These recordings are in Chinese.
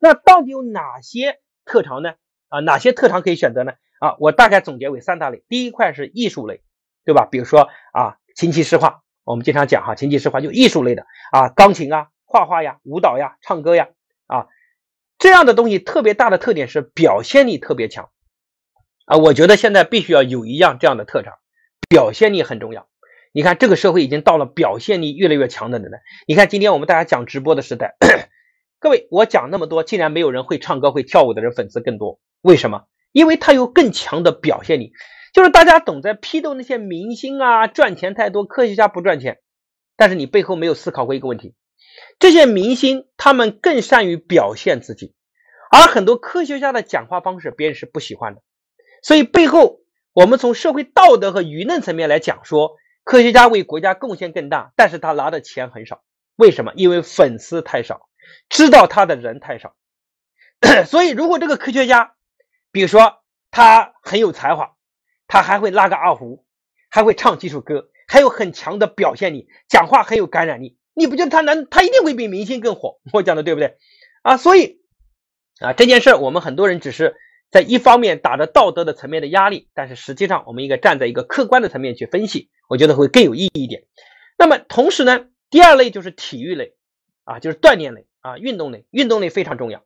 那到底有哪些特长呢？啊，哪些特长可以选择呢？啊，我大概总结为三大类。第一块是艺术类，对吧？比如说啊，琴棋诗画，我们经常讲哈，琴棋诗画就艺术类的啊，钢琴啊、画画呀、舞蹈呀、唱歌呀，啊，这样的东西特别大的特点是表现力特别强啊。我觉得现在必须要有一样这样的特长，表现力很重要。你看这个社会已经到了表现力越来越强的人了。你看今天我们大家讲直播的时代，各位我讲那么多，竟然没有人会唱歌会跳舞的人粉丝更多，为什么？因为他有更强的表现力。就是大家总在批斗那些明星啊赚钱太多，科学家不赚钱，但是你背后没有思考过一个问题：这些明星他们更善于表现自己，而很多科学家的讲话方式别人是不喜欢的。所以背后我们从社会道德和舆论层面来讲说。科学家为国家贡献更大，但是他拿的钱很少，为什么？因为粉丝太少，知道他的人太少。所以，如果这个科学家，比如说他很有才华，他还会拉个二胡，还会唱几首歌，还有很强的表现力，讲话很有感染力，你不觉得他能？他一定会比明星更火？我讲的对不对？啊，所以啊，这件事我们很多人只是。在一方面打着道德的层面的压力，但是实际上我们应该站在一个客观的层面去分析，我觉得会更有意义一点。那么同时呢，第二类就是体育类啊，就是锻炼类啊，运动类，运动类非常重要，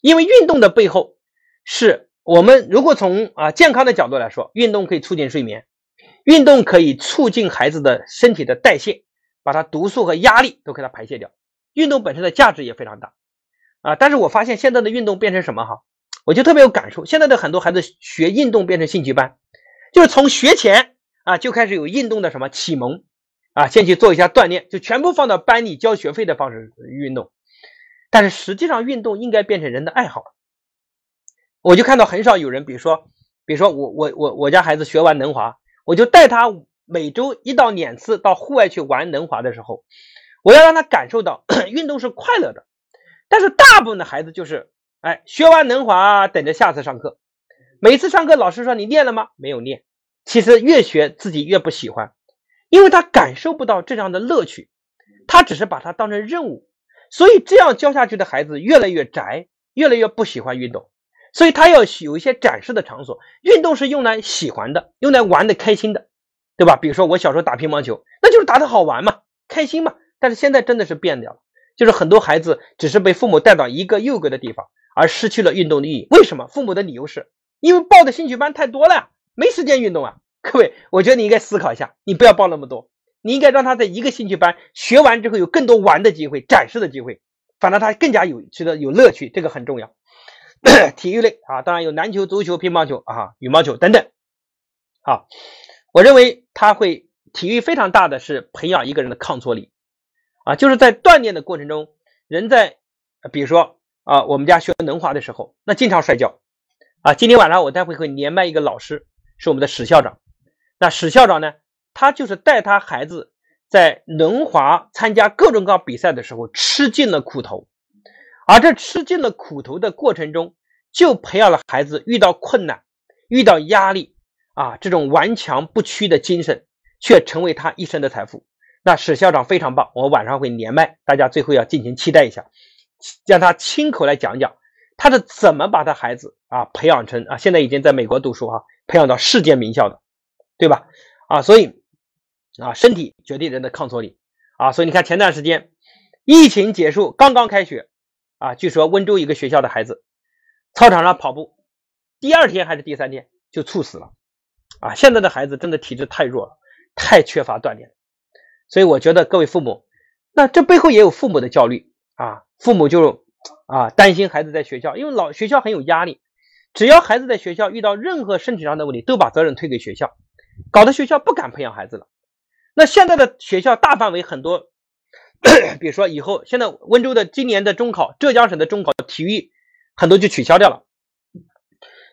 因为运动的背后是我们如果从啊健康的角度来说，运动可以促进睡眠，运动可以促进孩子的身体的代谢，把它毒素和压力都给它排泄掉，运动本身的价值也非常大啊。但是我发现现在的运动变成什么哈？我就特别有感受，现在的很多孩子学运动变成兴趣班，就是从学前啊就开始有运动的什么启蒙啊，先去做一下锻炼，就全部放到班里交学费的方式运动。但是实际上运动应该变成人的爱好。我就看到很少有人，比如说，比如说我我我我家孩子学完轮滑，我就带他每周一到两次到户外去玩轮滑的时候，我要让他感受到 运动是快乐的。但是大部分的孩子就是。哎，学完轮滑，等着下次上课。每次上课，老师说你练了吗？没有练。其实越学自己越不喜欢，因为他感受不到这样的乐趣，他只是把它当成任务。所以这样教下去的孩子越来越宅，越来越不喜欢运动。所以他要有一些展示的场所，运动是用来喜欢的，用来玩的开心的，对吧？比如说我小时候打乒乓球，那就是打的好玩嘛，开心嘛。但是现在真的是变掉了，就是很多孩子只是被父母带到一个又一个的地方。而失去了运动的意义。为什么？父母的理由是因为报的兴趣班太多了呀，没时间运动啊。各位，我觉得你应该思考一下，你不要报那么多，你应该让他在一个兴趣班学完之后有更多玩的机会、展示的机会，反正他更加有觉得有乐趣，这个很重要。体育类啊，当然有篮球、足球、乒乓球啊、羽毛球等等。好，我认为他会体育非常大的是培养一个人的抗挫力啊，就是在锻炼的过程中，人在比如说。啊，我们家学轮滑的时候，那经常摔跤。啊，今天晚上我待会会连麦一个老师，是我们的史校长。那史校长呢，他就是带他孩子在轮滑参加各种各样比赛的时候吃尽了苦头，而这吃尽了苦头的过程中，就培养了孩子遇到困难、遇到压力啊这种顽强不屈的精神，却成为他一生的财富。那史校长非常棒，我晚上会连麦，大家最后要尽情期待一下。让他亲口来讲讲，他是怎么把他孩子啊培养成啊，现在已经在美国读书哈，培养到世界名校的，对吧？啊，所以啊，身体决定人的抗挫力啊，所以你看前段时间疫情结束刚刚开学啊，据说温州一个学校的孩子操场上跑步，第二天还是第三天就猝死了啊！现在的孩子真的体质太弱了，太缺乏锻炼，所以我觉得各位父母，那这背后也有父母的焦虑啊。父母就啊担心孩子在学校，因为老学校很有压力，只要孩子在学校遇到任何身体上的问题，都把责任推给学校，搞得学校不敢培养孩子了。那现在的学校大范围很多，比如说以后现在温州的今年的中考，浙江省的中考体育很多就取消掉了。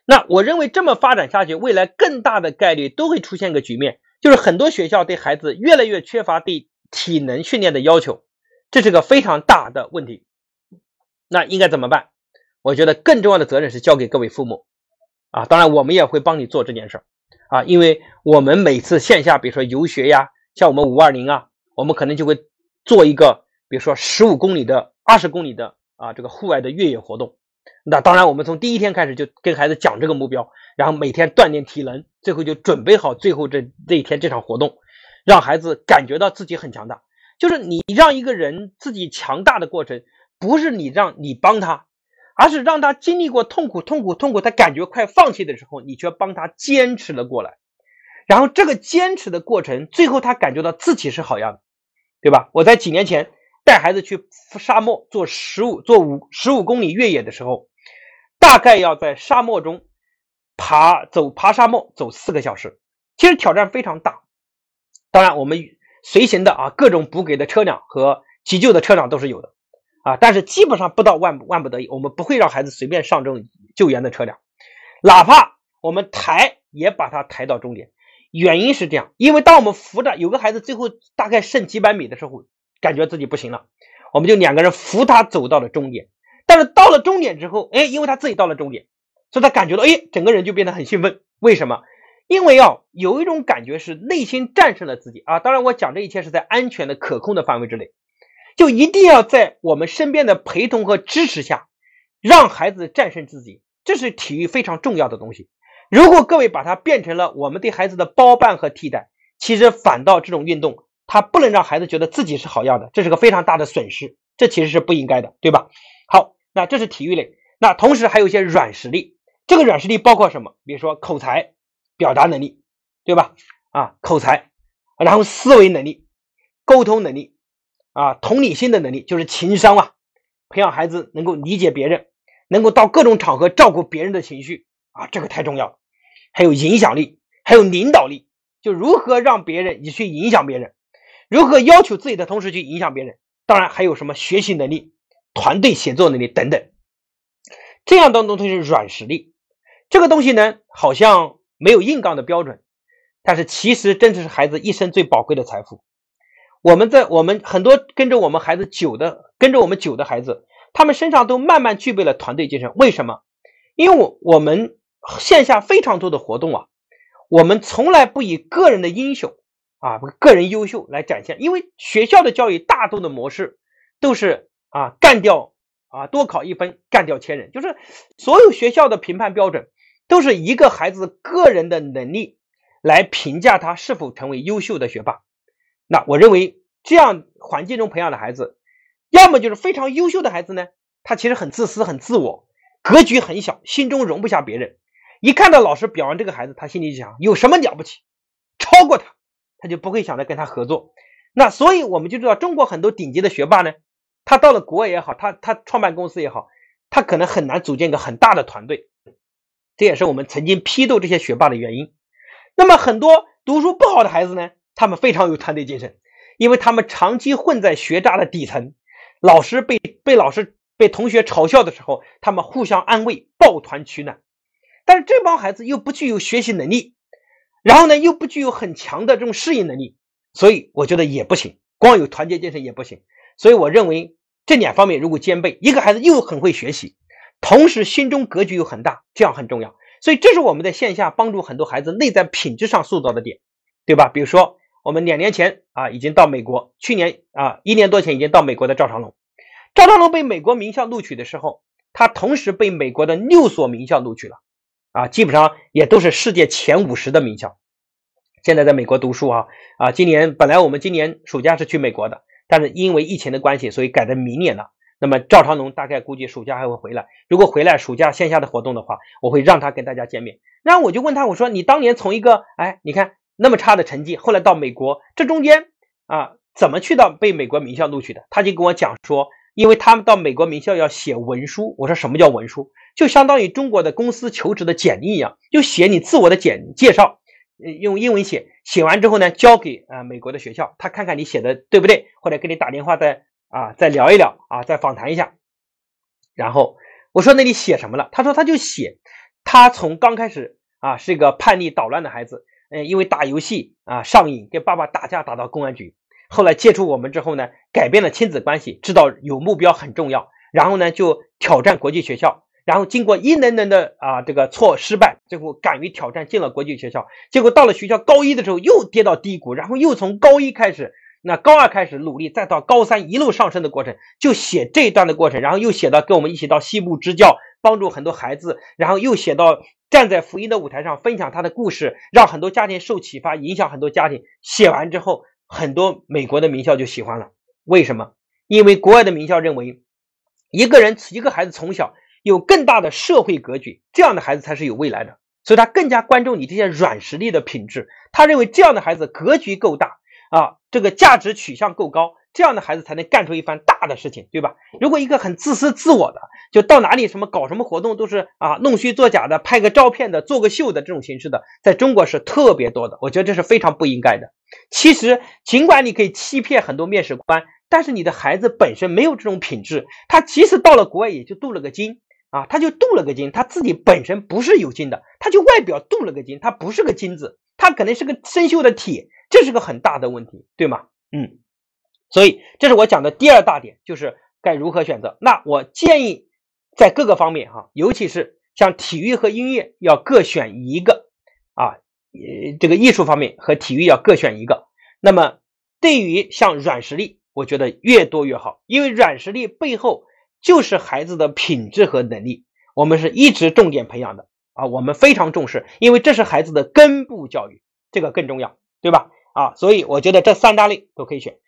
那我认为这么发展下去，未来更大的概率都会出现个局面，就是很多学校对孩子越来越缺乏对体能训练的要求，这是个非常大的问题。那应该怎么办？我觉得更重要的责任是交给各位父母啊，当然我们也会帮你做这件事儿啊，因为我们每次线下，比如说游学呀，像我们五二零啊，我们可能就会做一个，比如说十五公里的、二十公里的啊这个户外的越野活动那当然，我们从第一天开始就跟孩子讲这个目标，然后每天锻炼体能，最后就准备好最后这这一天这场活动，让孩子感觉到自己很强大。就是你让一个人自己强大的过程，不是你让你帮他，而是让他经历过痛苦、痛苦、痛苦，他感觉快放弃的时候，你却帮他坚持了过来。然后这个坚持的过程，最后他感觉到自己是好样的，对吧？我在几年前带孩子去沙漠做十五做五十五公里越野的时候。大概要在沙漠中爬走爬沙漠走四个小时，其实挑战非常大。当然，我们随行的啊各种补给的车辆和急救的车辆都是有的啊，但是基本上不到万万不得已，我们不会让孩子随便上这种救援的车辆，哪怕我们抬也把他抬到终点。原因是这样，因为当我们扶着有个孩子最后大概剩几百米的时候，感觉自己不行了，我们就两个人扶他走到了终点。但是到了终点之后，哎，因为他自己到了终点，所以他感觉到，哎，整个人就变得很兴奋。为什么？因为啊，有一种感觉是内心战胜了自己啊。当然，我讲这一切是在安全的、可控的范围之内，就一定要在我们身边的陪同和支持下，让孩子战胜自己。这是体育非常重要的东西。如果各位把它变成了我们对孩子的包办和替代，其实反倒这种运动，它不能让孩子觉得自己是好样的，这是个非常大的损失。这其实是不应该的，对吧？好。那这是体育类，那同时还有一些软实力。这个软实力包括什么？比如说口才、表达能力，对吧？啊，口才，然后思维能力、沟通能力，啊，同理心的能力，就是情商啊，培养孩子能够理解别人，能够到各种场合照顾别人的情绪啊，这个太重要了。还有影响力，还有领导力，就如何让别人你去影响别人，如何要求自己的同时去影响别人。当然还有什么学习能力。团队协作能力等等，这样的东西是软实力。这个东西呢，好像没有硬杠的标准，但是其实真的是孩子一生最宝贵的财富。我们在我们很多跟着我们孩子久的，跟着我们久的孩子，他们身上都慢慢具备了团队精神。为什么？因为我我们线下非常多的活动啊，我们从来不以个人的英雄啊，个人优秀来展现，因为学校的教育大多的模式都是。啊，干掉啊，多考一分，干掉千人，就是所有学校的评判标准都是一个孩子个人的能力来评价他是否成为优秀的学霸。那我认为这样环境中培养的孩子，要么就是非常优秀的孩子呢，他其实很自私、很自我，格局很小，心中容不下别人。一看到老师表扬这个孩子，他心里就想有什么了不起，超过他，他就不会想着跟他合作。那所以我们就知道，中国很多顶级的学霸呢。他到了国外也好，他他创办公司也好，他可能很难组建一个很大的团队，这也是我们曾经批斗这些学霸的原因。那么很多读书不好的孩子呢，他们非常有团队精神，因为他们长期混在学渣的底层，老师被被老师被同学嘲笑的时候，他们互相安慰，抱团取暖。但是这帮孩子又不具有学习能力，然后呢又不具有很强的这种适应能力，所以我觉得也不行，光有团结精神也不行。所以我认为这两方面如果兼备，一个孩子又很会学习，同时心中格局又很大，这样很重要。所以这是我们在线下帮助很多孩子内在品质上塑造的点，对吧？比如说我们两年前啊已经到美国，去年啊一年多前已经到美国的赵长龙，赵长龙被美国名校录取的时候，他同时被美国的六所名校录取了，啊基本上也都是世界前五十的名校。现在在美国读书啊啊，今年本来我们今年暑假是去美国的。但是因为疫情的关系，所以改成明年了。那么赵长龙大概估计暑假还会回来。如果回来暑假线下的活动的话，我会让他跟大家见面。那我就问他，我说你当年从一个哎，你看那么差的成绩，后来到美国，这中间啊怎么去到被美国名校录取的？他就跟我讲说，因为他们到美国名校要写文书。我说什么叫文书？就相当于中国的公司求职的简历一样，就写你自我的简介绍。用英文写，写完之后呢，交给啊美国的学校，他看看你写的对不对，或者给你打电话再啊再聊一聊啊，再访谈一下。然后我说那你写什么了？他说他就写，他从刚开始啊是一个叛逆捣乱的孩子，嗯，因为打游戏啊上瘾，跟爸爸打架打到公安局，后来接触我们之后呢，改变了亲子关系，知道有目标很重要，然后呢就挑战国际学校。然后经过一轮轮的啊这个错失败，最后敢于挑战进了国际学校，结果到了学校高一的时候又跌到低谷，然后又从高一开始，那高二开始努力，再到高三一路上升的过程，就写这一段的过程，然后又写到跟我们一起到西部支教帮助很多孩子，然后又写到站在福音的舞台上分享他的故事，让很多家庭受启发，影响很多家庭。写完之后，很多美国的名校就喜欢了。为什么？因为国外的名校认为，一个人一个孩子从小有更大的社会格局，这样的孩子才是有未来的。所以他更加关注你这些软实力的品质。他认为这样的孩子格局够大啊，这个价值取向够高。这样的孩子才能干出一番大的事情，对吧？如果一个很自私自我的，就到哪里什么搞什么活动都是啊弄虚作假的，拍个照片的，做个秀的这种形式的，在中国是特别多的。我觉得这是非常不应该的。其实，尽管你可以欺骗很多面试官，但是你的孩子本身没有这种品质，他即使到了国外也就镀了个金啊，他就镀了个金，他自己本身不是有金的，他就外表镀了个金，他不是个金子，他可能是个生锈的铁，这是个很大的问题，对吗？嗯。所以，这是我讲的第二大点，就是该如何选择。那我建议在各个方面哈，尤其是像体育和音乐要各选一个啊，呃，这个艺术方面和体育要各选一个。那么，对于像软实力，我觉得越多越好，因为软实力背后就是孩子的品质和能力，我们是一直重点培养的啊，我们非常重视，因为这是孩子的根部教育，这个更重要，对吧？啊，所以我觉得这三大类都可以选。